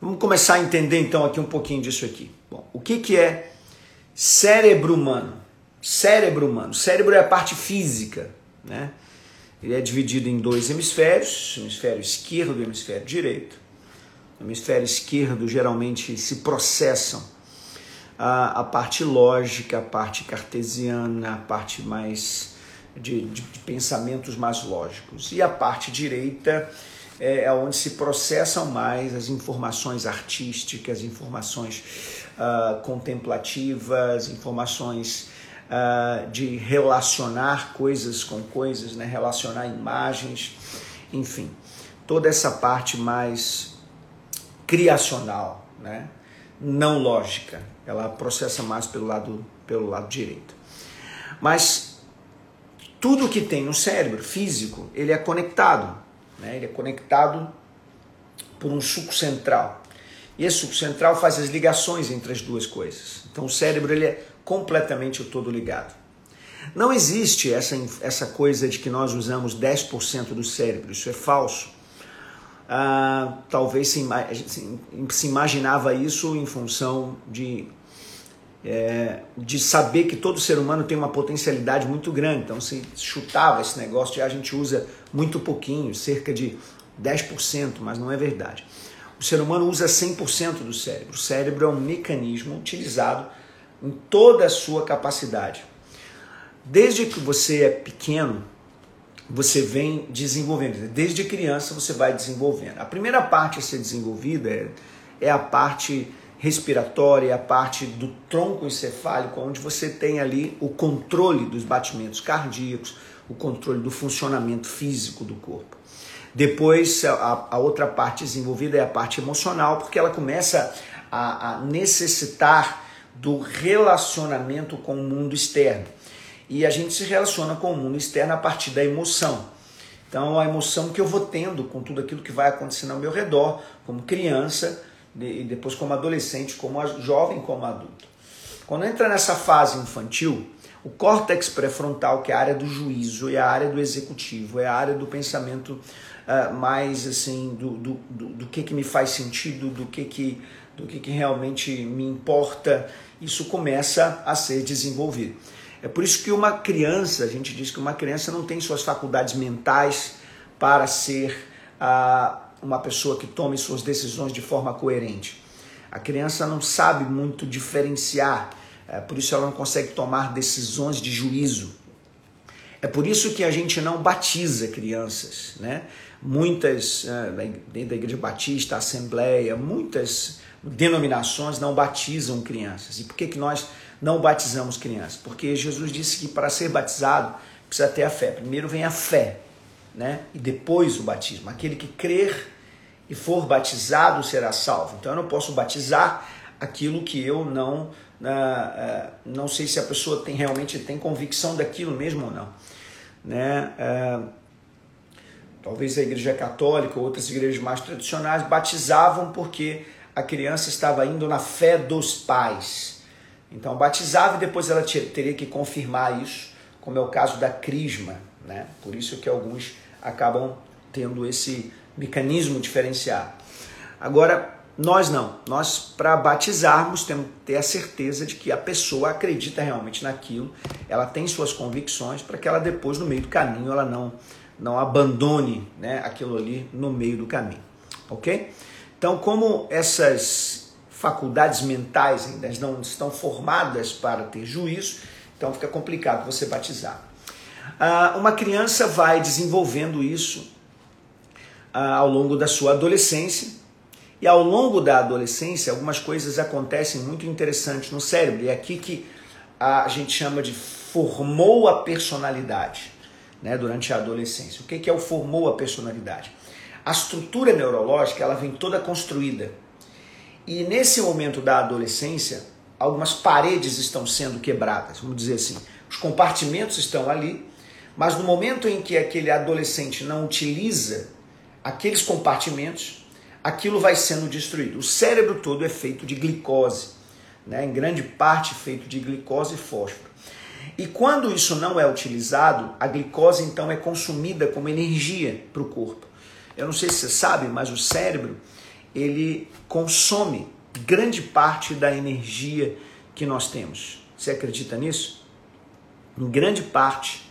Vamos começar a entender então aqui um pouquinho disso aqui. Bom, o que, que é cérebro humano? Cérebro humano. Cérebro é a parte física, né? Ele é dividido em dois hemisférios, hemisfério esquerdo e hemisfério direito. No hemisfério esquerdo geralmente se processam a, a parte lógica, a parte cartesiana, a parte mais de, de, de pensamentos mais lógicos. E a parte direita é, é onde se processam mais as informações artísticas, informações uh, contemplativas, informações uh, de relacionar coisas com coisas, né? relacionar imagens, enfim, toda essa parte mais criacional, né? não lógica, ela processa mais pelo lado, pelo lado direito. Mas tudo que tem no cérebro físico, ele é conectado. Né? Ele é conectado por um suco central. E esse suco central faz as ligações entre as duas coisas. Então o cérebro ele é completamente todo ligado. Não existe essa, essa coisa de que nós usamos 10% do cérebro, isso é falso. Ah, talvez se, se, se, imaginava isso em função de, é, de saber que todo ser humano tem uma potencialidade muito grande. Então se chutava esse negócio de a gente usa muito pouquinho, cerca de 10%, mas não é verdade. O ser humano usa 100% do cérebro. O cérebro é um mecanismo utilizado em toda a sua capacidade. Desde que você é pequeno, você vem desenvolvendo. Desde criança você vai desenvolvendo. A primeira parte a ser desenvolvida é, é a parte respiratória, a parte do tronco encefálico, onde você tem ali o controle dos batimentos cardíacos, o controle do funcionamento físico do corpo. Depois, a, a outra parte desenvolvida é a parte emocional, porque ela começa a, a necessitar do relacionamento com o mundo externo. E a gente se relaciona com o mundo externo a partir da emoção. Então, a emoção que eu vou tendo com tudo aquilo que vai acontecendo ao meu redor, como criança, e depois como adolescente, como jovem, como adulto. Quando entra nessa fase infantil, o córtex pré-frontal, que é a área do juízo, é a área do executivo, é a área do pensamento uh, mais assim, do, do, do, do, que, que me faz sentido, do que, que, do que, que realmente me importa, isso começa a ser desenvolvido. É por isso que uma criança, a gente diz que uma criança não tem suas faculdades mentais para ser uh, uma pessoa que tome suas decisões de forma coerente. A criança não sabe muito diferenciar é, por isso ela não consegue tomar decisões de juízo. É por isso que a gente não batiza crianças, né? Muitas, é, dentro da Igreja Batista, Assembleia, muitas denominações não batizam crianças. E por que, que nós não batizamos crianças? Porque Jesus disse que para ser batizado precisa ter a fé. Primeiro vem a fé, né? E depois o batismo. Aquele que crer e for batizado será salvo. Então eu não posso batizar aquilo que eu não uh, não sei se a pessoa tem realmente tem convicção daquilo mesmo ou não. Né? Uh, talvez a igreja católica ou outras igrejas mais tradicionais batizavam porque a criança estava indo na fé dos pais. Então batizava e depois ela teria que confirmar isso, como é o caso da crisma. Né? Por isso que alguns acabam tendo esse mecanismo diferenciado. Agora, nós não. Nós, para batizarmos, temos que ter a certeza de que a pessoa acredita realmente naquilo, ela tem suas convicções, para que ela depois, no meio do caminho, ela não, não abandone né, aquilo ali no meio do caminho. Ok? Então, como essas faculdades mentais ainda não estão formadas para ter juízo, então fica complicado você batizar. Ah, uma criança vai desenvolvendo isso ah, ao longo da sua adolescência e ao longo da adolescência, algumas coisas acontecem muito interessantes no cérebro. E é aqui que a gente chama de formou a personalidade né, durante a adolescência. O que é o formou a personalidade? A estrutura neurológica ela vem toda construída. E nesse momento da adolescência, algumas paredes estão sendo quebradas, vamos dizer assim. Os compartimentos estão ali, mas no momento em que aquele adolescente não utiliza aqueles compartimentos, aquilo vai sendo destruído. O cérebro todo é feito de glicose, né? em grande parte feito de glicose e fósforo. E quando isso não é utilizado, a glicose então é consumida como energia para o corpo. Eu não sei se você sabe, mas o cérebro ele consome grande parte da energia que nós temos. Você acredita nisso? Em grande parte,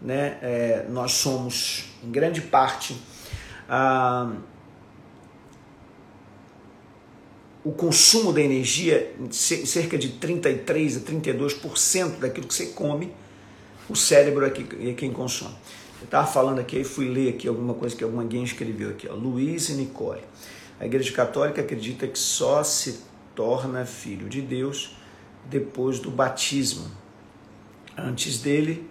né, é, nós somos, em grande parte, ah, o consumo da energia, cerca de 33 a 32% daquilo que você come, o cérebro é, que, é quem consome. Eu estava falando aqui e fui ler aqui alguma coisa que alguém escreveu aqui, ó, Luiz e Nicole. A Igreja Católica acredita que só se torna filho de Deus depois do batismo. Antes dele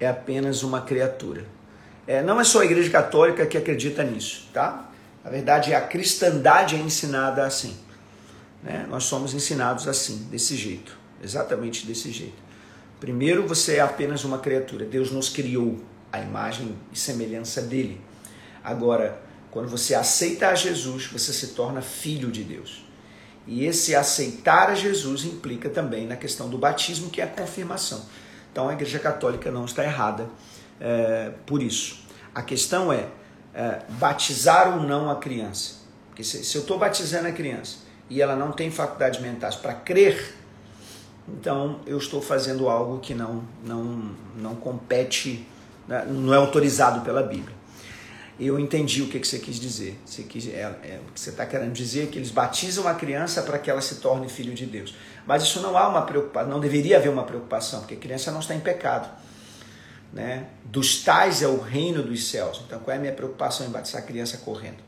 é apenas uma criatura. É, não é só a Igreja Católica que acredita nisso, tá? Na verdade, a cristandade é ensinada assim. Né? Nós somos ensinados assim, desse jeito, exatamente desse jeito. Primeiro, você é apenas uma criatura. Deus nos criou a imagem e semelhança dele. Agora, quando você aceita a Jesus, você se torna filho de Deus. E esse aceitar a Jesus implica também na questão do batismo, que é a confirmação. Então a Igreja Católica não está errada é, por isso. A questão é, é, batizar ou não a criança. Porque se, se eu estou batizando a criança e ela não tem faculdades mentais para crer, então eu estou fazendo algo que não, não, não compete, né, não é autorizado pela Bíblia eu entendi o que, que você quis dizer. Você quis, é, é, o que você está querendo dizer é que eles batizam a criança para que ela se torne filho de Deus. Mas isso não há uma preocupação, não deveria haver uma preocupação, porque a criança não está em pecado. Né? Dos tais é o reino dos céus. Então qual é a minha preocupação em batizar a criança correndo?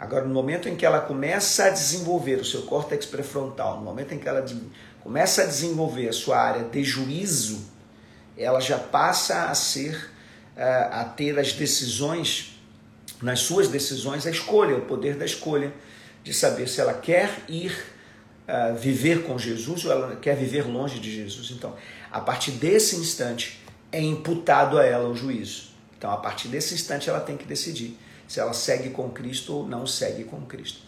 Agora, no momento em que ela começa a desenvolver o seu córtex pré-frontal, no momento em que ela começa a desenvolver a sua área de juízo, ela já passa a ser, uh, a ter as decisões nas suas decisões a escolha, o poder da escolha, de saber se ela quer ir uh, viver com Jesus ou ela quer viver longe de Jesus. Então, a partir desse instante, é imputado a ela o juízo. Então, a partir desse instante, ela tem que decidir se ela segue com Cristo ou não segue com Cristo.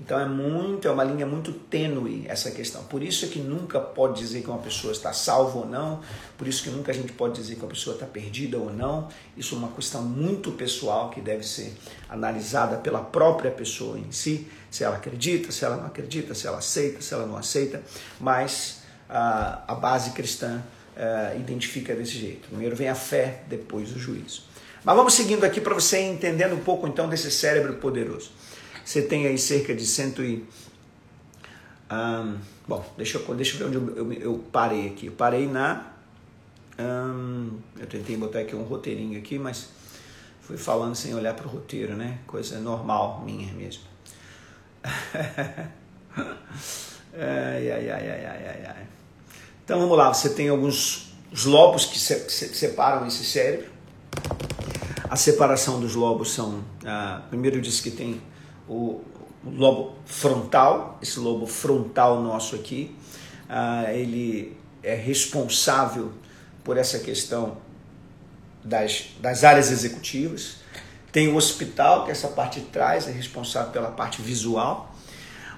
Então é muito, é uma linha muito tênue essa questão. Por isso é que nunca pode dizer que uma pessoa está salva ou não, por isso que nunca a gente pode dizer que uma pessoa está perdida ou não. Isso é uma questão muito pessoal que deve ser analisada pela própria pessoa em si, se ela acredita, se ela não acredita, se ela aceita, se ela não aceita. Mas a, a base cristã uh, identifica desse jeito. Primeiro vem a fé, depois o juízo. Mas vamos seguindo aqui para você entendendo um pouco então desse cérebro poderoso. Você tem aí cerca de cento e... Um, bom, deixa eu, deixa eu ver onde eu, eu, eu parei aqui. Eu parei na... Um, eu tentei botar aqui um roteirinho aqui, mas fui falando sem olhar para o roteiro, né? Coisa normal minha mesmo. ai, ai, ai, ai, ai, ai. Então vamos lá, você tem alguns os lobos que, se, que separam esse cérebro. A separação dos lobos são. Ah, primeiro eu disse que tem o, lobo frontal, esse lobo frontal nosso aqui, uh, ele é responsável por essa questão das, das áreas executivas. Tem o hospital, que essa parte de trás, é responsável pela parte visual.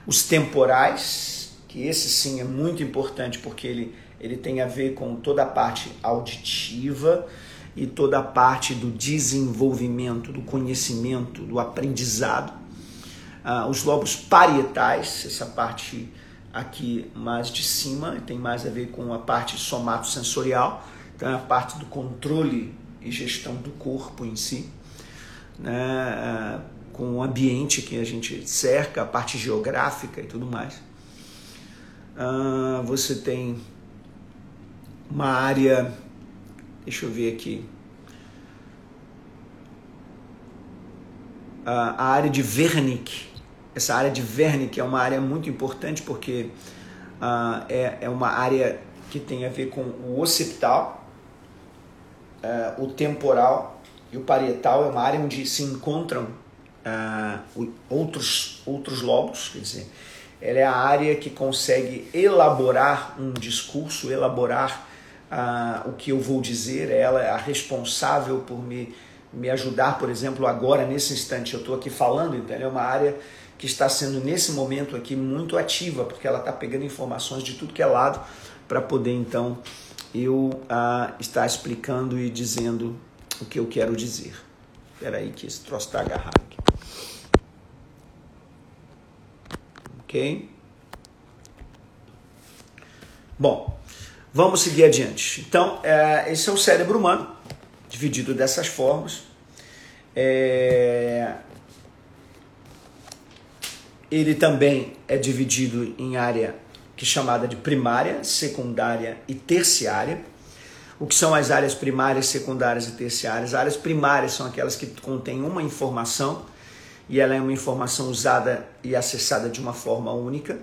Os temporais, que esse sim é muito importante porque ele, ele tem a ver com toda a parte auditiva e toda a parte do desenvolvimento, do conhecimento, do aprendizado ah, os lobos parietais, essa parte aqui mais de cima, tem mais a ver com a parte somatosensorial, então é a parte do controle e gestão do corpo em si, né, ah, com o ambiente que a gente cerca, a parte geográfica e tudo mais. Ah, você tem uma área, deixa eu ver aqui, a área de Wernicke, essa área de Wernicke é uma área muito importante porque uh, é, é uma área que tem a ver com o occipital, uh, o temporal e o parietal. É uma área onde se encontram uh, outros, outros lobos, quer dizer, ela é a área que consegue elaborar um discurso, elaborar uh, o que eu vou dizer, ela é a responsável por me, me ajudar, por exemplo, agora, nesse instante, eu estou aqui falando, então é uma área que está sendo, nesse momento aqui, muito ativa, porque ela está pegando informações de tudo que é lado, para poder, então, eu uh, estar explicando e dizendo o que eu quero dizer. Espera aí que esse troço está agarrado aqui. Ok? Bom, vamos seguir adiante. Então, é, esse é o cérebro humano, dividido dessas formas. É, ele também é dividido em área que é chamada de primária, secundária e terciária. O que são as áreas primárias, secundárias e terciárias? As áreas primárias são aquelas que contêm uma informação e ela é uma informação usada e acessada de uma forma única.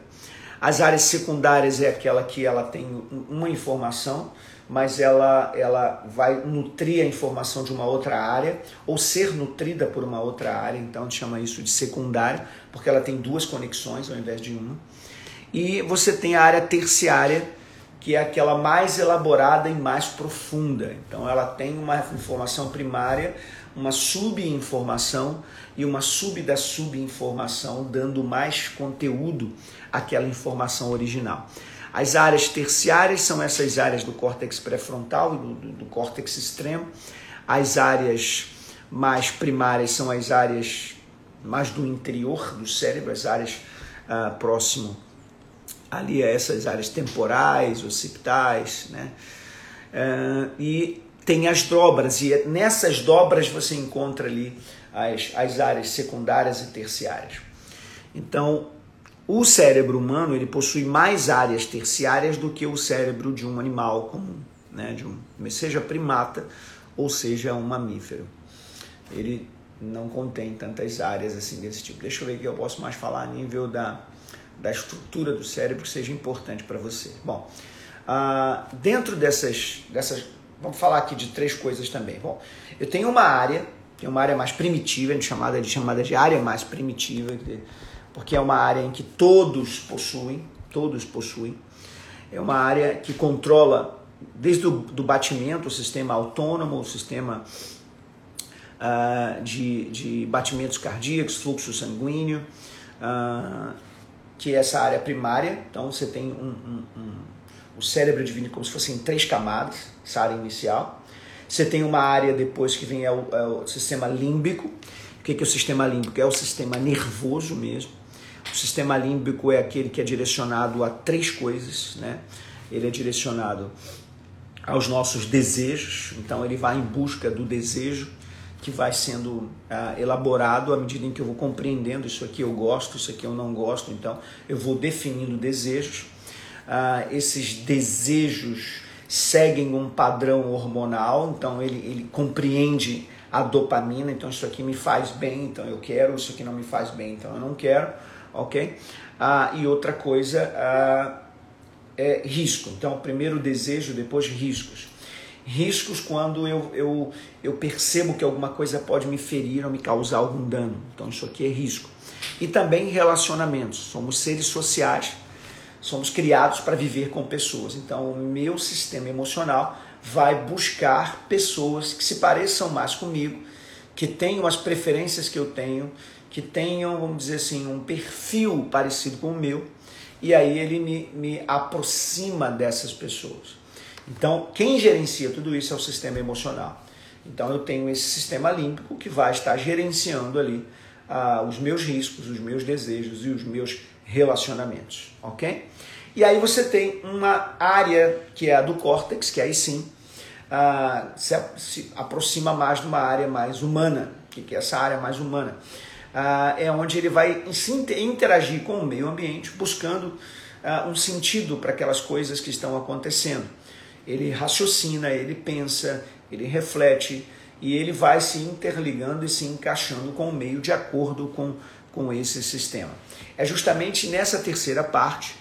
As áreas secundárias é aquela que ela tem uma informação, mas ela, ela vai nutrir a informação de uma outra área ou ser nutrida por uma outra área, então a gente chama isso de secundária, porque ela tem duas conexões ao invés de uma. E você tem a área terciária, que é aquela mais elaborada e mais profunda. Então ela tem uma informação primária, uma subinformação e uma sub da subinformação, dando mais conteúdo àquela informação original. As áreas terciárias são essas áreas do córtex pré-frontal e do, do, do córtex extremo. As áreas mais primárias são as áreas mais do interior do cérebro, as áreas uh, próximo ali a essas áreas temporais, occipitais, né? Uh, e tem as dobras, e nessas dobras você encontra ali as, as áreas secundárias e terciárias. Então, o cérebro humano ele possui mais áreas terciárias do que o cérebro de um animal comum, né? de um, seja primata ou seja um mamífero. Ele não contém tantas áreas assim desse tipo. Deixa eu ver o que eu posso mais falar a nível da, da estrutura do cérebro que seja importante para você. Bom, uh, dentro dessas, dessas, vamos falar aqui de três coisas também. Bom, eu tenho uma área, tem uma área mais primitiva, chamada de chamada de área mais primitiva, porque é uma área em que todos possuem, todos possuem. É uma área que controla desde o do batimento, o sistema autônomo, o sistema uh, de, de batimentos cardíacos, fluxo sanguíneo, uh, que é essa área primária. Então você tem um, um, o cérebro dividido como se fossem três camadas, essa área inicial. Você tem uma área depois que vem é o, é o sistema límbico. O que é o sistema límbico? É o sistema nervoso mesmo. O sistema límbico é aquele que é direcionado a três coisas, né? Ele é direcionado aos nossos desejos, então ele vai em busca do desejo que vai sendo ah, elaborado à medida em que eu vou compreendendo isso aqui eu gosto, isso aqui eu não gosto, então eu vou definindo desejos. Ah, esses desejos seguem um padrão hormonal, então ele, ele compreende a dopamina, então isso aqui me faz bem, então eu quero, isso aqui não me faz bem, então eu não quero, ok? Ah, e outra coisa ah, é risco, então primeiro desejo, depois riscos riscos quando eu, eu, eu percebo que alguma coisa pode me ferir ou me causar algum dano. Então, isso aqui é risco. E também relacionamentos. Somos seres sociais, somos criados para viver com pessoas. Então, o meu sistema emocional vai buscar pessoas que se pareçam mais comigo, que tenham as preferências que eu tenho, que tenham, vamos dizer assim, um perfil parecido com o meu. E aí ele me, me aproxima dessas pessoas. Então, quem gerencia tudo isso é o sistema emocional. Então, eu tenho esse sistema límbico que vai estar gerenciando ali ah, os meus riscos, os meus desejos e os meus relacionamentos, ok? E aí você tem uma área que é a do córtex, que aí sim ah, se, se, aproxima mais de uma área mais humana. O que é essa área mais humana? Ah, é onde ele vai interagir com o meio ambiente, buscando ah, um sentido para aquelas coisas que estão acontecendo ele raciocina, ele pensa, ele reflete e ele vai se interligando e se encaixando com o meio de acordo com, com esse sistema. É justamente nessa terceira parte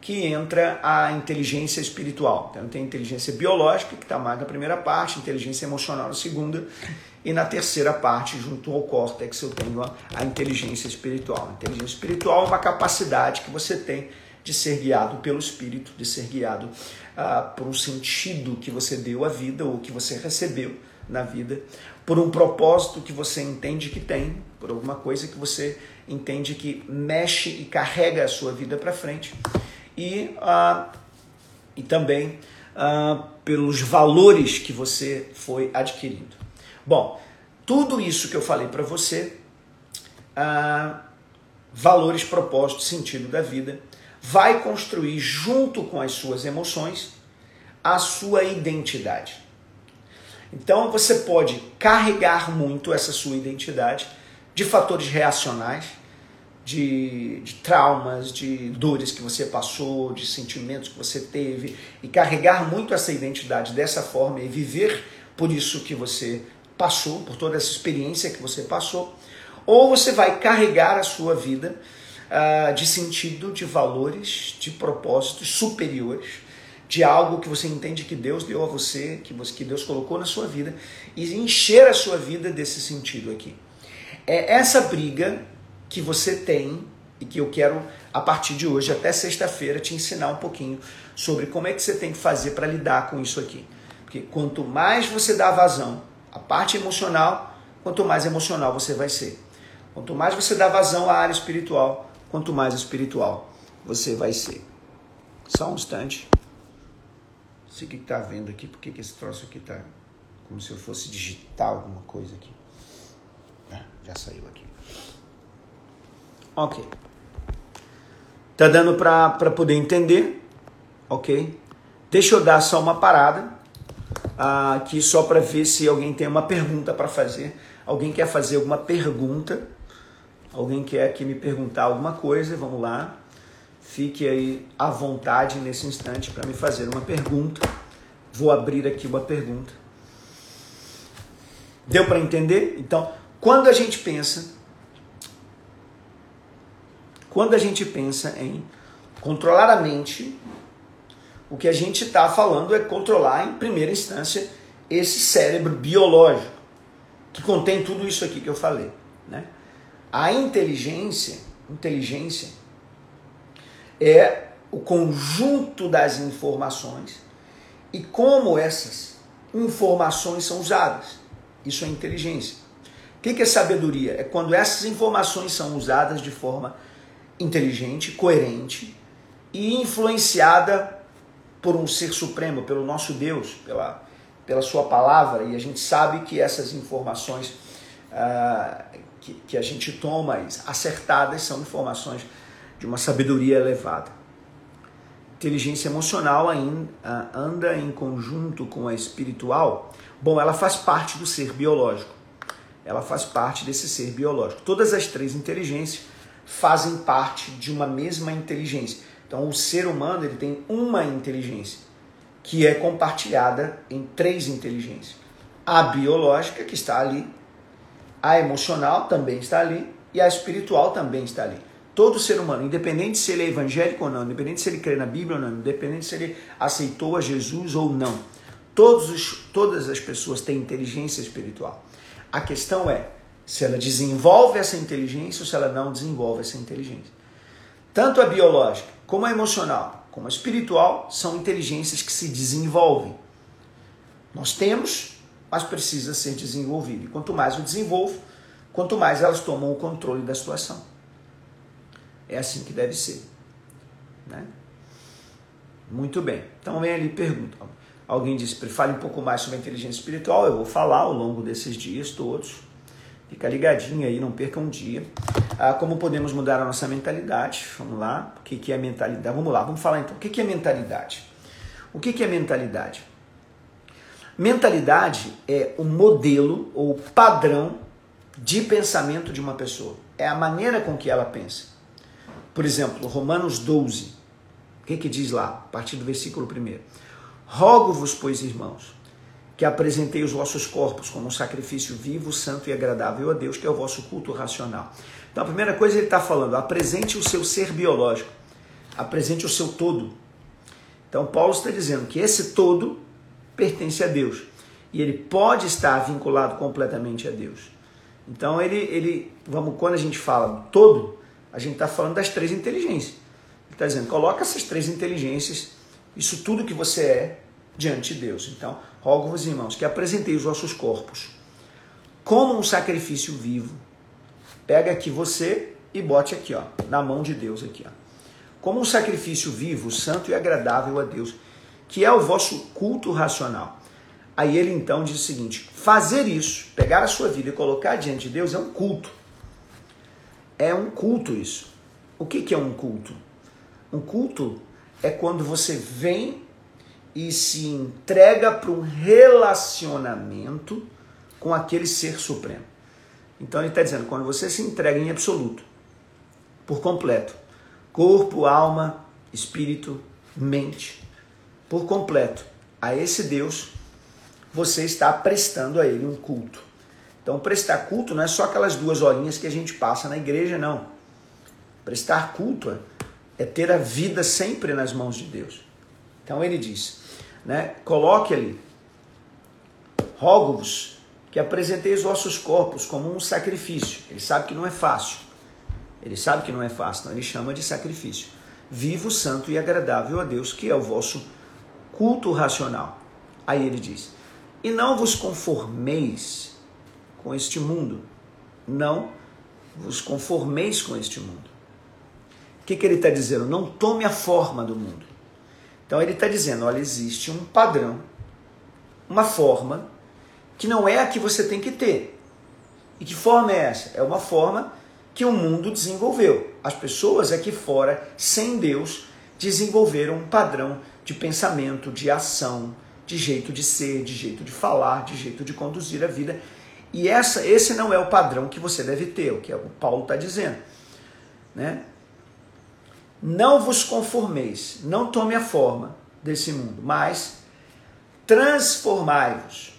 que entra a inteligência espiritual. Então tem inteligência biológica, que está mais na primeira parte, inteligência emocional na segunda, E na terceira parte, junto ao córtex, eu tenho a, a inteligência espiritual. A inteligência espiritual é uma capacidade que você tem de ser guiado pelo Espírito, de ser guiado ah, por um sentido que você deu à vida ou que você recebeu na vida, por um propósito que você entende que tem, por alguma coisa que você entende que mexe e carrega a sua vida para frente, e, ah, e também ah, pelos valores que você foi adquirindo. Bom, tudo isso que eu falei para você, ah, valores, propósito, sentido da vida, vai construir junto com as suas emoções a sua identidade. Então você pode carregar muito essa sua identidade de fatores reacionais, de, de, traumas, de dores que você passou, de sentimentos que você teve, e carregar muito essa identidade dessa forma e viver por isso que você passou, por toda essa experiência que você passou, ou você vai carregar a sua vida uh, de sentido, de valores, de propósitos superiores, de algo que você entende que Deus deu a você, que, você, que Deus colocou na sua vida, e encher a sua vida desse sentido aqui. É essa briga que você tem e que eu quero, a partir de hoje até sexta-feira, te ensinar um pouquinho sobre como é que você tem que fazer para lidar com isso aqui. Porque quanto mais você dá vazão à parte emocional, quanto mais emocional você vai ser. Quanto mais você dá vazão à área espiritual, quanto mais espiritual você vai ser. Só um instante. Não sei o que está vendo aqui, porque que esse troço aqui está como se eu fosse digitar alguma coisa aqui. Ah, já saiu aqui. Ok. Tá dando para poder entender? Ok. Deixa eu dar só uma parada aqui só para ver se alguém tem uma pergunta para fazer. Alguém quer fazer alguma pergunta? Alguém quer aqui me perguntar alguma coisa? Vamos lá. Fique aí à vontade nesse instante para me fazer uma pergunta. Vou abrir aqui uma pergunta. Deu para entender? Então, quando a gente pensa quando a gente pensa em controlar a mente, o que a gente está falando é controlar em primeira instância esse cérebro biológico que contém tudo isso aqui que eu falei, né? A inteligência, inteligência é o conjunto das informações e como essas informações são usadas. Isso é inteligência. O que é sabedoria? É quando essas informações são usadas de forma inteligente, coerente e influenciada por um ser supremo, pelo nosso Deus, pela, pela sua palavra. E a gente sabe que essas informações ah, que, que a gente toma acertadas são informações de uma sabedoria elevada. Inteligência emocional ainda anda em conjunto com a espiritual. Bom, ela faz parte do ser biológico. Ela faz parte desse ser biológico. Todas as três inteligências fazem parte de uma mesma inteligência. Então, o ser humano ele tem uma inteligência que é compartilhada em três inteligências: a biológica que está ali, a emocional também está ali e a espiritual também está ali. Todo ser humano, independente se ele é evangélico ou não, independente se ele crê na Bíblia ou não, independente se ele aceitou a Jesus ou não, todos os, todas as pessoas têm inteligência espiritual. A questão é se ela desenvolve essa inteligência ou se ela não desenvolve essa inteligência. Tanto a biológica, como a emocional, como a espiritual, são inteligências que se desenvolvem. Nós temos mas precisa ser desenvolvido. E quanto mais eu desenvolvo, quanto mais elas tomam o controle da situação. É assim que deve ser. Né? Muito bem. Então vem ali pergunta. Alguém disse, fale um pouco mais sobre a inteligência espiritual. Eu vou falar ao longo desses dias todos. Fica ligadinho aí, não perca um dia. Ah, como podemos mudar a nossa mentalidade? Vamos lá. O que, que é mentalidade? Vamos lá, vamos falar então. O que, que é mentalidade? O que, que é mentalidade? Mentalidade é o modelo ou padrão de pensamento de uma pessoa. É a maneira com que ela pensa. Por exemplo, Romanos 12. O que, que diz lá? A partir do versículo 1. Rogo-vos, pois, irmãos, que apresentei os vossos corpos como um sacrifício vivo, santo e agradável a Deus, que é o vosso culto racional. Então, a primeira coisa ele está falando, apresente o seu ser biológico, apresente o seu todo. Então, Paulo está dizendo que esse todo pertence a Deus. e ele pode estar vinculado completamente a Deus. Então ele, ele vamos, quando a gente fala todo, a gente está falando das três inteligências. Ele está dizendo, coloca essas três inteligências, isso tudo que você é, diante de Deus. Então, rogo-vos, irmãos, que apresentei os vossos corpos como um sacrifício vivo. Pega aqui você e bote aqui, ó, na mão de Deus aqui, ó. Como um sacrifício vivo, santo e agradável a Deus, que é o vosso culto racional. Aí ele então diz o seguinte: fazer isso, pegar a sua vida e colocar diante de Deus é um culto. É um culto isso. O que, que é um culto? Um culto é quando você vem e se entrega para um relacionamento com aquele ser supremo. Então ele está dizendo, quando você se entrega em absoluto, por completo, corpo, alma, espírito, mente, por completo, a esse Deus, você está prestando a ele um culto. Então, prestar culto não é só aquelas duas horinhas que a gente passa na igreja, não. Prestar culto é ter a vida sempre nas mãos de Deus. Então ele diz, né? Coloque ali, rogo-vos que apresenteis vossos corpos como um sacrifício. Ele sabe que não é fácil. Ele sabe que não é fácil, então ele chama de sacrifício. Vivo, santo e agradável a Deus, que é o vosso culto racional. Aí ele diz: e não vos conformeis com este mundo. Não vos conformeis com este mundo. O que, que ele está dizendo? Não tome a forma do mundo. Então ele está dizendo: olha, existe um padrão, uma forma, que não é a que você tem que ter. E que forma é essa? É uma forma que o mundo desenvolveu. As pessoas aqui fora, sem Deus, desenvolveram um padrão de pensamento, de ação, de jeito de ser, de jeito de falar, de jeito de conduzir a vida. E essa, esse não é o padrão que você deve ter, o que o Paulo está dizendo. Né? Não vos conformeis, não tome a forma desse mundo, mas transformai-vos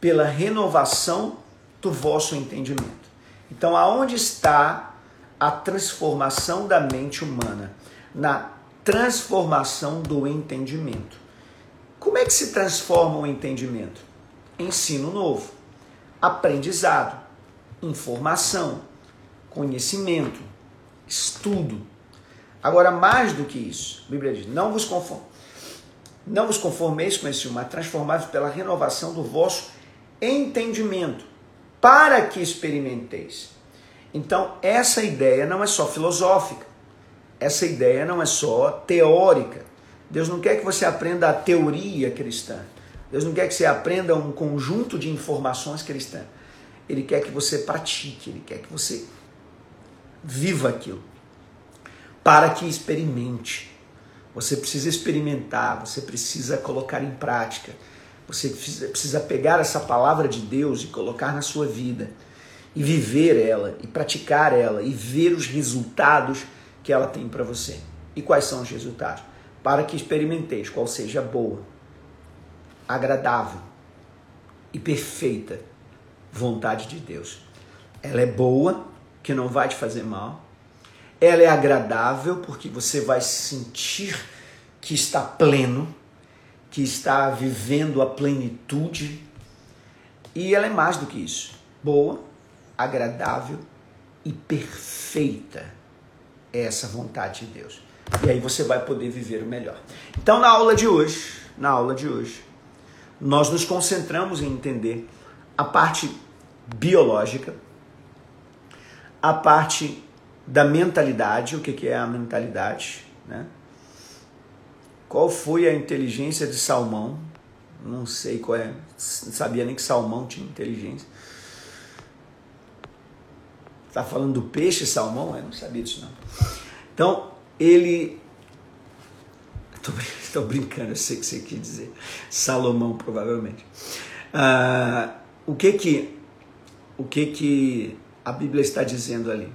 pela renovação do vosso entendimento. Então, aonde está a transformação da mente humana? Na transformação do entendimento. Como é que se transforma o entendimento? Ensino novo, aprendizado, informação, conhecimento, estudo. Agora, mais do que isso, a Bíblia diz: não vos, não vos conformeis com esse mas transformados pela renovação do vosso entendimento, para que experimenteis. Então, essa ideia não é só filosófica, essa ideia não é só teórica, Deus não quer que você aprenda a teoria cristã. Deus não quer que você aprenda um conjunto de informações cristãs. Ele quer que você pratique, ele quer que você viva aquilo. Para que experimente. Você precisa experimentar, você precisa colocar em prática. Você precisa pegar essa palavra de Deus e colocar na sua vida. E viver ela, e praticar ela, e ver os resultados que ela tem para você. E quais são os resultados? para que experimenteis qual seja boa, agradável e perfeita vontade de Deus. Ela é boa, que não vai te fazer mal. Ela é agradável, porque você vai sentir que está pleno, que está vivendo a plenitude. E ela é mais do que isso: boa, agradável e perfeita. É essa vontade de Deus. E aí você vai poder viver o melhor. Então, na aula de hoje, na aula de hoje, nós nos concentramos em entender a parte biológica, a parte da mentalidade, o que é a mentalidade, né? Qual foi a inteligência de Salmão? Não sei qual é, não sabia nem que Salmão tinha inteligência. Tá falando do peixe Salmão? Eu não sabia disso não. Então, ele. Estou brincando, eu sei o que você quer dizer. Salomão, provavelmente. Ah, o que que, o que que a Bíblia está dizendo ali?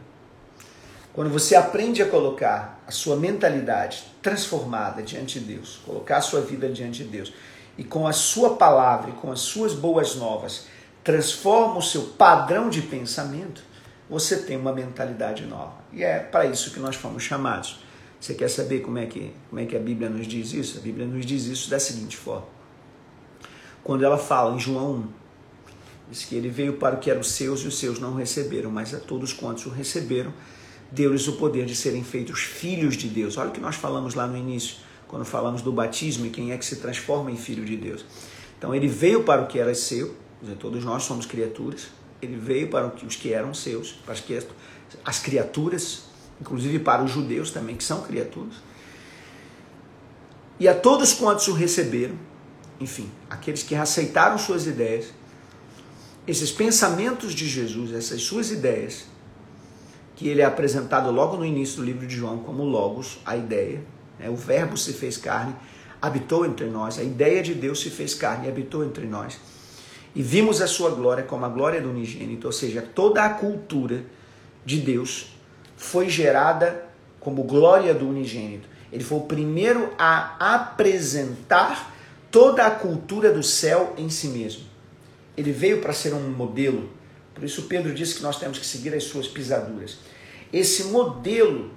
Quando você aprende a colocar a sua mentalidade transformada diante de Deus, colocar a sua vida diante de Deus, e com a sua palavra e com as suas boas novas, transforma o seu padrão de pensamento, você tem uma mentalidade nova. E é para isso que nós fomos chamados. Você quer saber como é, que, como é que a Bíblia nos diz isso? A Bíblia nos diz isso da seguinte forma: quando ela fala em João 1, diz que ele veio para o que eram seus e os seus não receberam, mas a todos quantos o receberam, deu-lhes o poder de serem feitos filhos de Deus. Olha o que nós falamos lá no início, quando falamos do batismo e quem é que se transforma em filho de Deus. Então ele veio para o que era seu, todos nós somos criaturas, ele veio para os que eram seus, para as, criaturas, inclusive para os judeus também, que são criaturas. E a todos quantos o receberam, enfim, aqueles que aceitaram suas ideias, esses pensamentos de Jesus, essas suas ideias, que ele é apresentado logo no início do livro de João como Logos, a ideia, né? o Verbo se fez carne, habitou entre nós, a ideia de Deus se fez carne e habitou entre nós. E vimos a sua glória como a glória do unigênito, ou seja, toda a cultura de Deus foi gerada como glória do unigênito. Ele foi o primeiro a apresentar toda a cultura do céu em si mesmo. Ele veio para ser um modelo. Por isso Pedro disse que nós temos que seguir as suas pisaduras. Esse modelo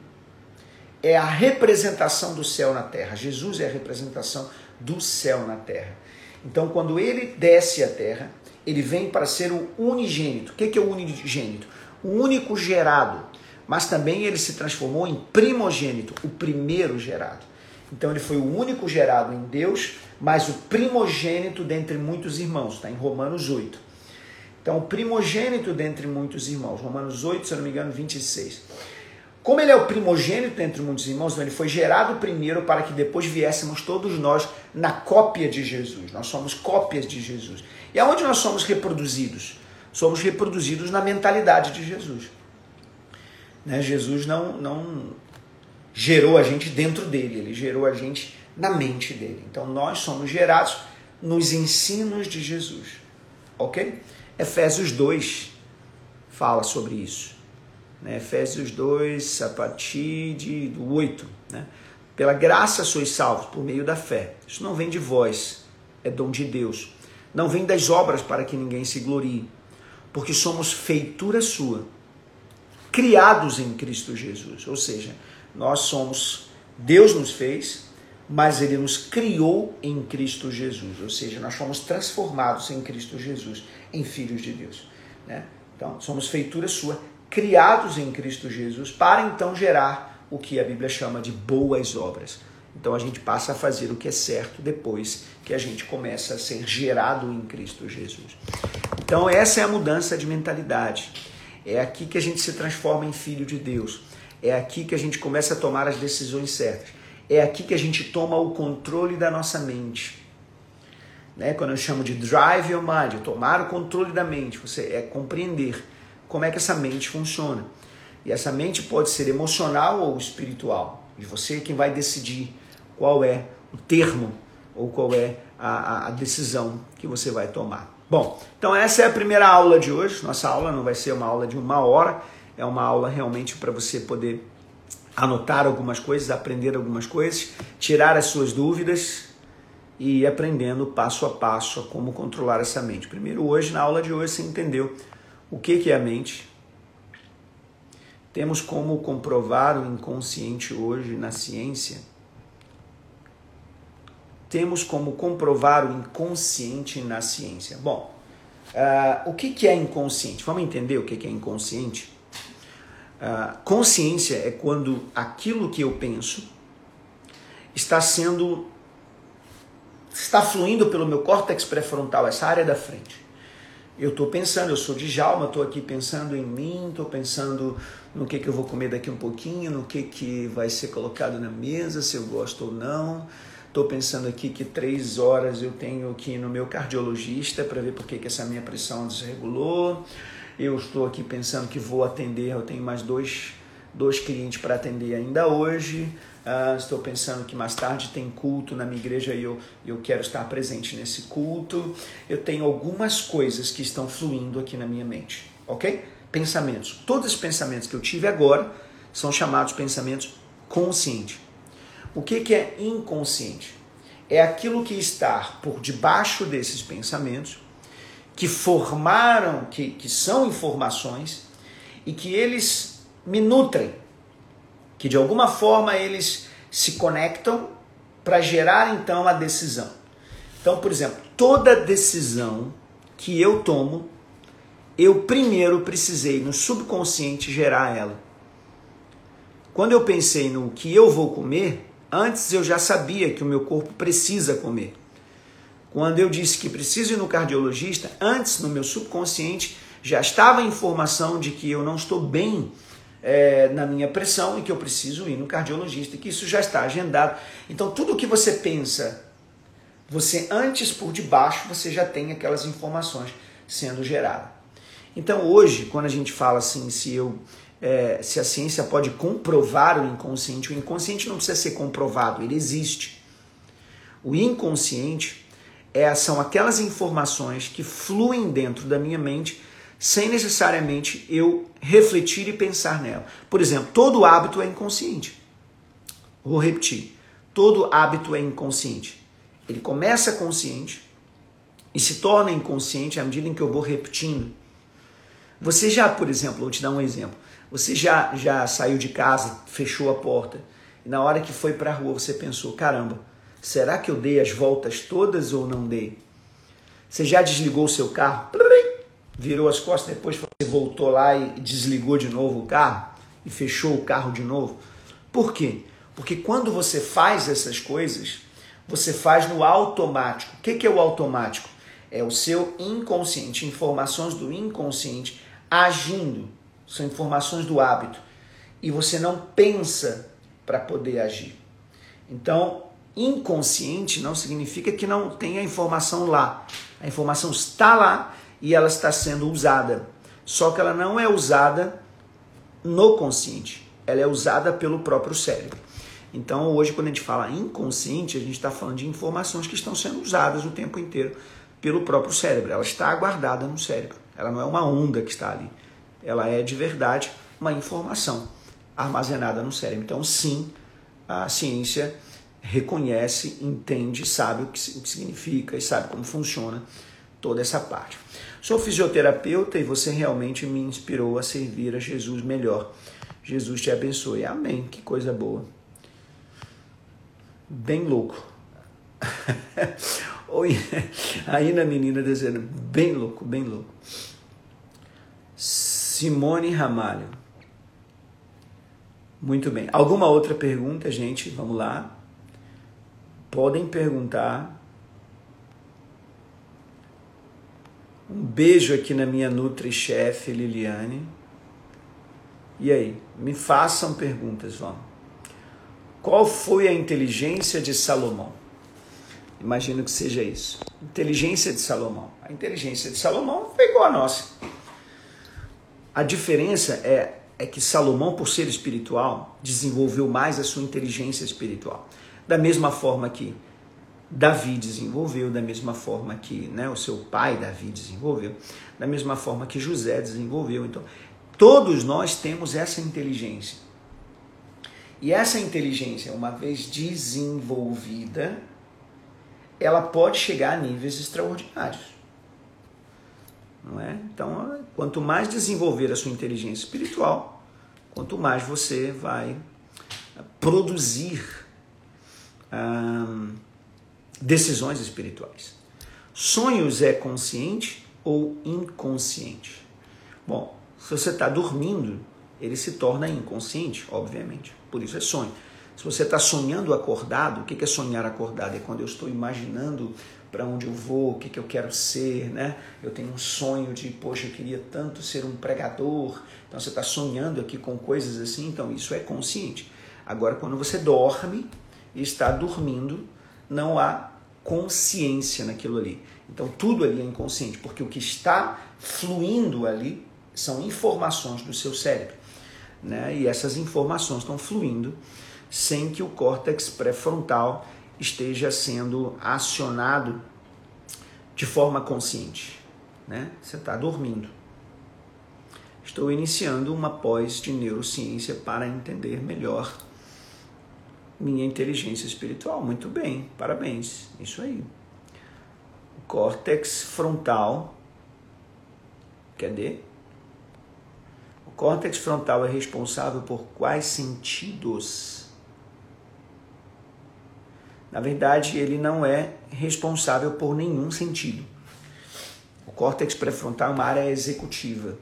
é a representação do céu na terra. Jesus é a representação do céu na terra. Então, quando ele desce à terra, ele vem para ser o unigênito. O que é o unigênito? O único gerado. Mas também ele se transformou em primogênito, o primeiro gerado. Então, ele foi o único gerado em Deus, mas o primogênito dentre muitos irmãos. Está em Romanos 8. Então, o primogênito dentre muitos irmãos. Romanos 8, se eu não me engano, 26. Como ele é o primogênito entre muitos irmãos, então ele foi gerado primeiro para que depois viéssemos todos nós na cópia de Jesus. Nós somos cópias de Jesus. E aonde nós somos reproduzidos? Somos reproduzidos na mentalidade de Jesus. Né? Jesus não, não gerou a gente dentro dele, ele gerou a gente na mente dele. Então nós somos gerados nos ensinos de Jesus. Ok? Efésios 2 fala sobre isso. Né? Efésios 2, a partir de, do 8. Né? Pela graça sois salvos por meio da fé. Isso não vem de vós, é dom de Deus. Não vem das obras para que ninguém se glorie, porque somos feitura sua, criados em Cristo Jesus. Ou seja, nós somos, Deus nos fez, mas Ele nos criou em Cristo Jesus. Ou seja, nós fomos transformados em Cristo Jesus, em filhos de Deus. Né? Então, somos feitura sua, criados em Cristo Jesus para então gerar o que a Bíblia chama de boas obras. Então a gente passa a fazer o que é certo depois que a gente começa a ser gerado em Cristo Jesus. Então essa é a mudança de mentalidade. É aqui que a gente se transforma em filho de Deus. É aqui que a gente começa a tomar as decisões certas. É aqui que a gente toma o controle da nossa mente. Né? Quando eu chamo de drive your mind, tomar o controle da mente, você é compreender como é que essa mente funciona. E essa mente pode ser emocional ou espiritual. E você é quem vai decidir qual é o termo ou qual é a, a decisão que você vai tomar. Bom, então essa é a primeira aula de hoje. Nossa aula não vai ser uma aula de uma hora, é uma aula realmente para você poder anotar algumas coisas, aprender algumas coisas, tirar as suas dúvidas e ir aprendendo passo a passo a como controlar essa mente. Primeiro, hoje, na aula de hoje, você entendeu o que é a mente? Temos como comprovar o inconsciente hoje na ciência? Temos como comprovar o inconsciente na ciência? Bom, uh, o que é inconsciente? Vamos entender o que é inconsciente? Uh, consciência é quando aquilo que eu penso está sendo está fluindo pelo meu córtex pré-frontal, essa área da frente eu estou pensando, eu sou de Jalma, estou aqui pensando em mim, estou pensando no que, que eu vou comer daqui um pouquinho, no que, que vai ser colocado na mesa, se eu gosto ou não. Estou pensando aqui que três horas eu tenho que ir no meu cardiologista para ver por que, que essa minha pressão desregulou. Eu estou aqui pensando que vou atender, eu tenho mais dois, dois clientes para atender ainda hoje. Uh, estou pensando que mais tarde tem culto na minha igreja e eu, eu quero estar presente nesse culto. Eu tenho algumas coisas que estão fluindo aqui na minha mente, ok? Pensamentos. Todos os pensamentos que eu tive agora são chamados pensamentos conscientes. O que, que é inconsciente? É aquilo que está por debaixo desses pensamentos, que formaram, que, que são informações e que eles me nutrem que de alguma forma eles se conectam para gerar então a decisão. Então, por exemplo, toda decisão que eu tomo, eu primeiro precisei no subconsciente gerar ela. Quando eu pensei no que eu vou comer, antes eu já sabia que o meu corpo precisa comer. Quando eu disse que preciso ir no cardiologista, antes no meu subconsciente já estava a informação de que eu não estou bem é, na minha pressão e que eu preciso ir no cardiologista, que isso já está agendado. Então, tudo o que você pensa, você antes por debaixo, você já tem aquelas informações sendo geradas. Então, hoje, quando a gente fala assim, se eu é, se a ciência pode comprovar o inconsciente, o inconsciente não precisa ser comprovado, ele existe. O inconsciente é, são aquelas informações que fluem dentro da minha mente sem necessariamente eu refletir e pensar nela. Por exemplo, todo hábito é inconsciente. Vou repetir. Todo hábito é inconsciente. Ele começa consciente e se torna inconsciente à medida em que eu vou repetindo. Você já, por exemplo, vou te dar um exemplo. Você já, já saiu de casa, fechou a porta e na hora que foi para a rua você pensou: caramba, será que eu dei as voltas todas ou não dei? Você já desligou o seu carro? virou as costas, depois você voltou lá e desligou de novo o carro e fechou o carro de novo. Por quê? Porque quando você faz essas coisas, você faz no automático. O que é o automático? É o seu inconsciente, informações do inconsciente agindo. São informações do hábito. E você não pensa para poder agir. Então, inconsciente não significa que não tenha informação lá. A informação está lá e ela está sendo usada. Só que ela não é usada no consciente, ela é usada pelo próprio cérebro. Então, hoje, quando a gente fala inconsciente, a gente está falando de informações que estão sendo usadas o tempo inteiro pelo próprio cérebro. Ela está guardada no cérebro. Ela não é uma onda que está ali. Ela é de verdade uma informação armazenada no cérebro. Então, sim, a ciência reconhece, entende, sabe o que significa e sabe como funciona toda essa parte. Sou fisioterapeuta e você realmente me inspirou a servir a Jesus melhor. Jesus te abençoe. Amém. Que coisa boa. Bem louco. Oi, aí na menina dizendo, bem louco, bem louco. Simone Ramalho. Muito bem. Alguma outra pergunta, gente? Vamos lá. Podem perguntar. Um beijo aqui na minha Nutri-Chefe, Liliane. E aí, me façam perguntas, vamos. Qual foi a inteligência de Salomão? Imagino que seja isso. Inteligência de Salomão. A inteligência de Salomão foi igual a nossa. A diferença é, é que Salomão, por ser espiritual, desenvolveu mais a sua inteligência espiritual. Da mesma forma que Davi desenvolveu, da mesma forma que né, o seu pai Davi desenvolveu, da mesma forma que José desenvolveu. Então, todos nós temos essa inteligência. E essa inteligência, uma vez desenvolvida, ela pode chegar a níveis extraordinários. Não é? Então, quanto mais desenvolver a sua inteligência espiritual, quanto mais você vai produzir. Hum, decisões espirituais. Sonhos é consciente ou inconsciente? Bom, se você está dormindo, ele se torna inconsciente, obviamente. Por isso é sonho. Se você está sonhando acordado, o que é sonhar acordado? É quando eu estou imaginando para onde eu vou, o que, que eu quero ser, né? Eu tenho um sonho de, poxa, eu queria tanto ser um pregador. Então você está sonhando aqui com coisas assim, então isso é consciente. Agora, quando você dorme está dormindo, não há consciência naquilo ali. Então tudo ali é inconsciente, porque o que está fluindo ali são informações do seu cérebro. Né? E essas informações estão fluindo sem que o córtex pré-frontal esteja sendo acionado de forma consciente. Né? Você está dormindo. Estou iniciando uma pós de neurociência para entender melhor minha inteligência espiritual. Muito bem, parabéns. Isso aí. O córtex frontal. Cadê? O córtex frontal é responsável por quais sentidos? na verdade, ele não é responsável por nenhum sentido. O córtex pré-frontal é uma área executiva.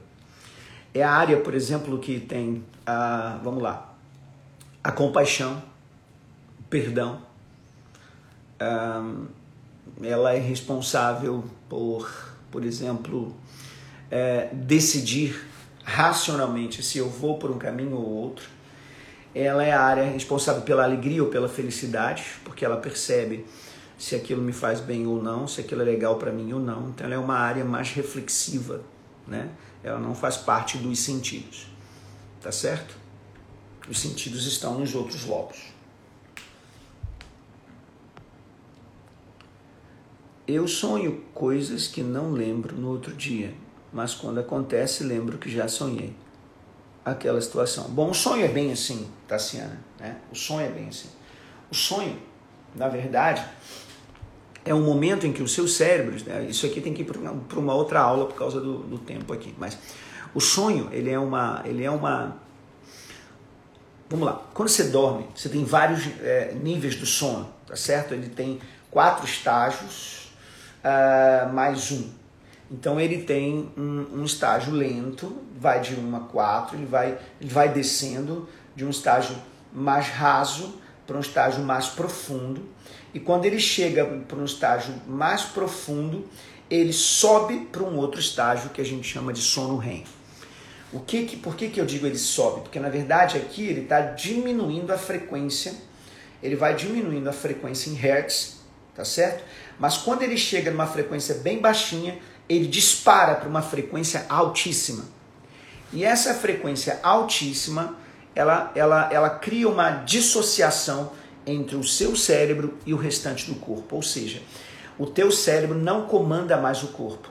É a área, por exemplo, que tem a, vamos lá, a compaixão, perdão. Ela é responsável por, por exemplo, é, decidir racionalmente se eu vou por um caminho ou outro. Ela é a área responsável pela alegria ou pela felicidade, porque ela percebe se aquilo me faz bem ou não, se aquilo é legal para mim ou não. Então ela é uma área mais reflexiva, né? Ela não faz parte dos sentidos. Tá certo? Os sentidos estão nos outros lobos. Eu sonho coisas que não lembro no outro dia, mas quando acontece, lembro que já sonhei aquela situação. Bom, o sonho é bem assim, Tassiana, né? O sonho é bem assim. O sonho, na verdade, é um momento em que os seus cérebros, né? isso aqui tem que ir para uma outra aula por causa do, do, tempo aqui, mas o sonho, ele é uma, ele é uma, vamos lá, quando você dorme, você tem vários é, níveis do sono, tá certo? Ele tem quatro estágios, uh, mais um. Então ele tem um, um, estágio lento, vai de 1 a 4, ele vai, ele vai descendo de um estágio mais raso para um estágio mais profundo. E quando ele chega para um estágio mais profundo, ele sobe para um outro estágio que a gente chama de sono REM. O que, que, por que, que eu digo ele sobe? Porque na verdade aqui ele está diminuindo a frequência, ele vai diminuindo a frequência em hertz, tá certo? Mas quando ele chega numa frequência bem baixinha, ele dispara para uma frequência altíssima. E essa frequência altíssima, ela, ela, ela cria uma dissociação entre o seu cérebro e o restante do corpo. Ou seja, o teu cérebro não comanda mais o corpo.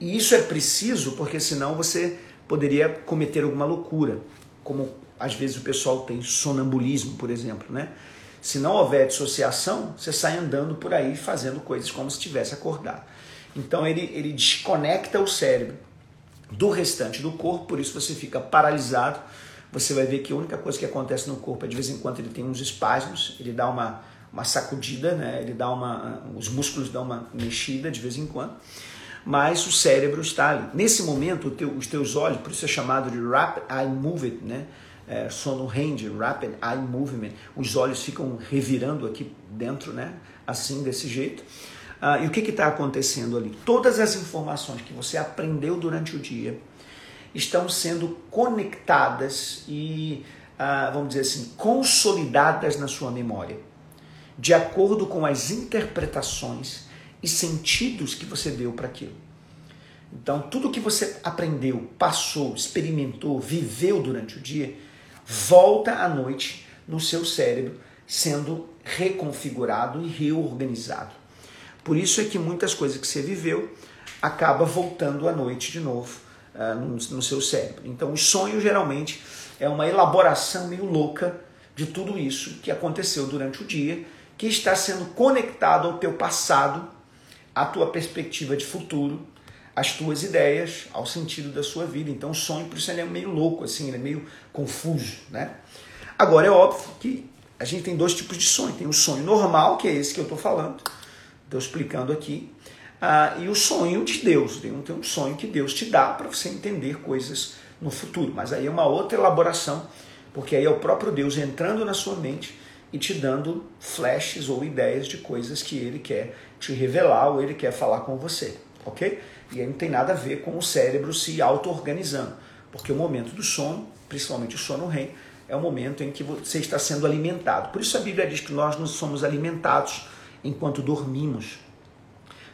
E isso é preciso porque senão você poderia cometer alguma loucura, como às vezes o pessoal tem sonambulismo, por exemplo, né? Se não houver dissociação, você sai andando por aí fazendo coisas como se estivesse acordado. Então ele, ele desconecta o cérebro do restante do corpo, por isso você fica paralisado. Você vai ver que a única coisa que acontece no corpo é de vez em quando ele tem uns espasmos, ele dá uma, uma sacudida, né? ele dá uma, os músculos dão uma mexida de vez em quando, mas o cérebro está ali. Nesse momento, teu, os teus olhos, por isso é chamado de rapid eye movement, né? É, sono range, rapid eye movement, os olhos ficam revirando aqui dentro, né? assim, desse jeito. Ah, e o que está acontecendo ali? Todas as informações que você aprendeu durante o dia estão sendo conectadas e, ah, vamos dizer assim, consolidadas na sua memória, de acordo com as interpretações e sentidos que você deu para aquilo. Então, tudo que você aprendeu, passou, experimentou, viveu durante o dia, volta à noite no seu cérebro, sendo reconfigurado e reorganizado. Por isso é que muitas coisas que você viveu acaba voltando à noite de novo uh, no, no seu cérebro. Então, o sonho geralmente é uma elaboração meio louca de tudo isso que aconteceu durante o dia, que está sendo conectado ao teu passado, à tua perspectiva de futuro, às tuas ideias, ao sentido da sua vida. Então, o sonho, por isso, ele é meio louco, assim, ele é meio confuso, né? Agora, é óbvio que a gente tem dois tipos de sonho. Tem o sonho normal, que é esse que eu estou falando, Estou explicando aqui. Ah, e o sonho de Deus. Tem um, tem um sonho que Deus te dá para você entender coisas no futuro. Mas aí é uma outra elaboração, porque aí é o próprio Deus entrando na sua mente e te dando flashes ou ideias de coisas que ele quer te revelar ou ele quer falar com você, ok? E aí não tem nada a ver com o cérebro se auto-organizando, porque o momento do sono, principalmente o sono REM, é o momento em que você está sendo alimentado. Por isso a Bíblia diz que nós não somos alimentados enquanto dormimos.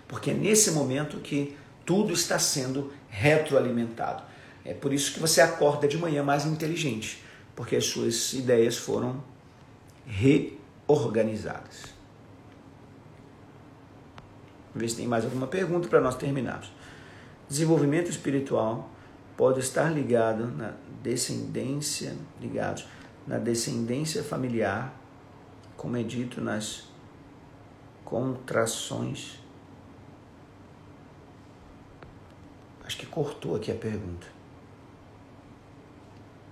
Porque é nesse momento que tudo está sendo retroalimentado. É por isso que você acorda de manhã mais inteligente, porque as suas ideias foram reorganizadas. Ver se tem mais alguma pergunta para nós terminarmos. Desenvolvimento espiritual pode estar ligado na descendência, ligados na descendência familiar, como é dito nas contrações. Acho que cortou aqui a pergunta.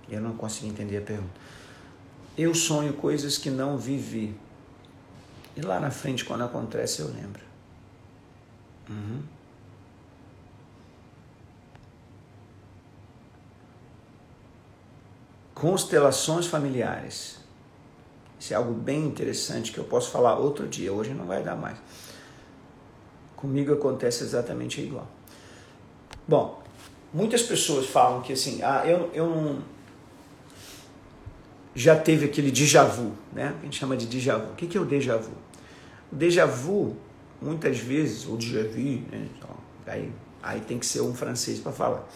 Eu não consegui entender a pergunta. Eu sonho coisas que não vivi. E lá na frente, quando acontece, eu lembro. Uhum. Constelações familiares. Isso é algo bem interessante que eu posso falar outro dia, hoje não vai dar mais. Comigo acontece exatamente igual. Bom, muitas pessoas falam que assim, ah, eu, eu não. Já teve aquele déjà vu, né? A gente chama de déjà vu. O que é o déjà vu? O déjà vu, muitas vezes, ou déjà vu, né? Então, aí, aí tem que ser um francês para falar.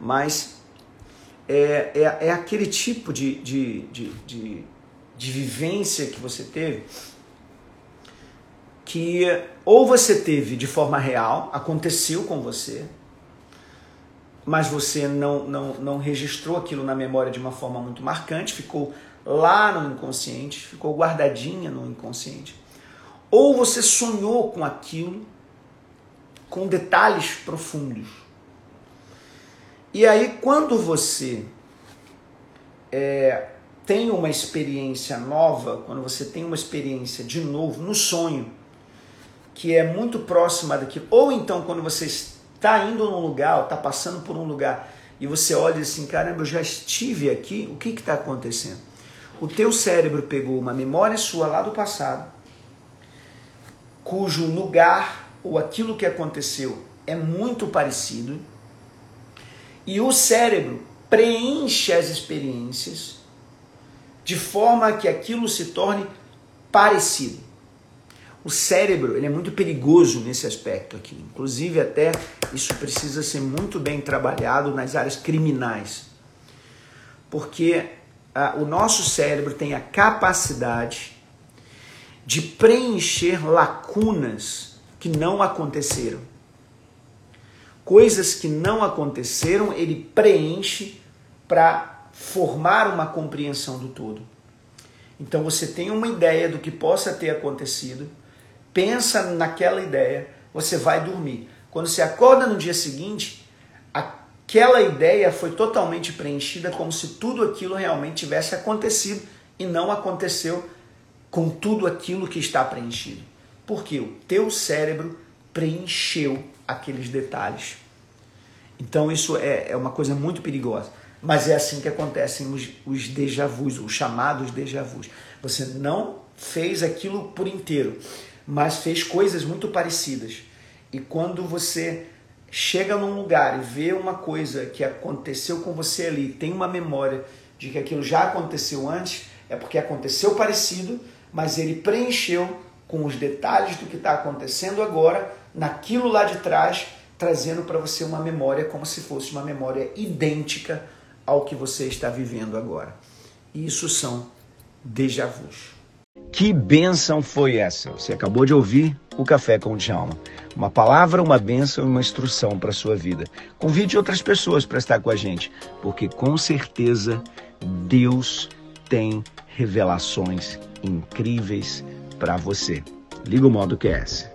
Mas é, é, é aquele tipo de, de, de, de, de vivência que você teve que ou você teve de forma real, aconteceu com você, mas você não, não, não registrou aquilo na memória de uma forma muito marcante, ficou lá no inconsciente, ficou guardadinha no inconsciente. Ou você sonhou com aquilo com detalhes profundos. E aí, quando você é, tem uma experiência nova, quando você tem uma experiência de novo no sonho, que é muito próxima daquilo, ou então quando você está indo num lugar, está passando por um lugar e você olha assim, caramba, eu já estive aqui, o que está acontecendo? O teu cérebro pegou uma memória sua lá do passado, cujo lugar ou aquilo que aconteceu é muito parecido, e o cérebro preenche as experiências de forma que aquilo se torne parecido. O cérebro ele é muito perigoso nesse aspecto aqui. Inclusive, até isso precisa ser muito bem trabalhado nas áreas criminais. Porque ah, o nosso cérebro tem a capacidade de preencher lacunas que não aconteceram. Coisas que não aconteceram, ele preenche para formar uma compreensão do todo. Então você tem uma ideia do que possa ter acontecido pensa naquela ideia, você vai dormir. Quando você acorda no dia seguinte, aquela ideia foi totalmente preenchida como se tudo aquilo realmente tivesse acontecido e não aconteceu com tudo aquilo que está preenchido. Porque o teu cérebro preencheu aqueles detalhes. Então isso é, é uma coisa muito perigosa. Mas é assim que acontecem os, os déjà vus, os chamados déjà vus. Você não fez aquilo por inteiro mas fez coisas muito parecidas. E quando você chega num lugar e vê uma coisa que aconteceu com você ali, tem uma memória de que aquilo já aconteceu antes, é porque aconteceu parecido, mas ele preencheu com os detalhes do que está acontecendo agora, naquilo lá de trás, trazendo para você uma memória como se fosse uma memória idêntica ao que você está vivendo agora. Isso são déjà vus. Que bênção foi essa? Você acabou de ouvir o Café com o Djalma. Uma palavra, uma bênção e uma instrução para a sua vida. Convide outras pessoas para estar com a gente, porque com certeza Deus tem revelações incríveis para você. Liga o modo QS.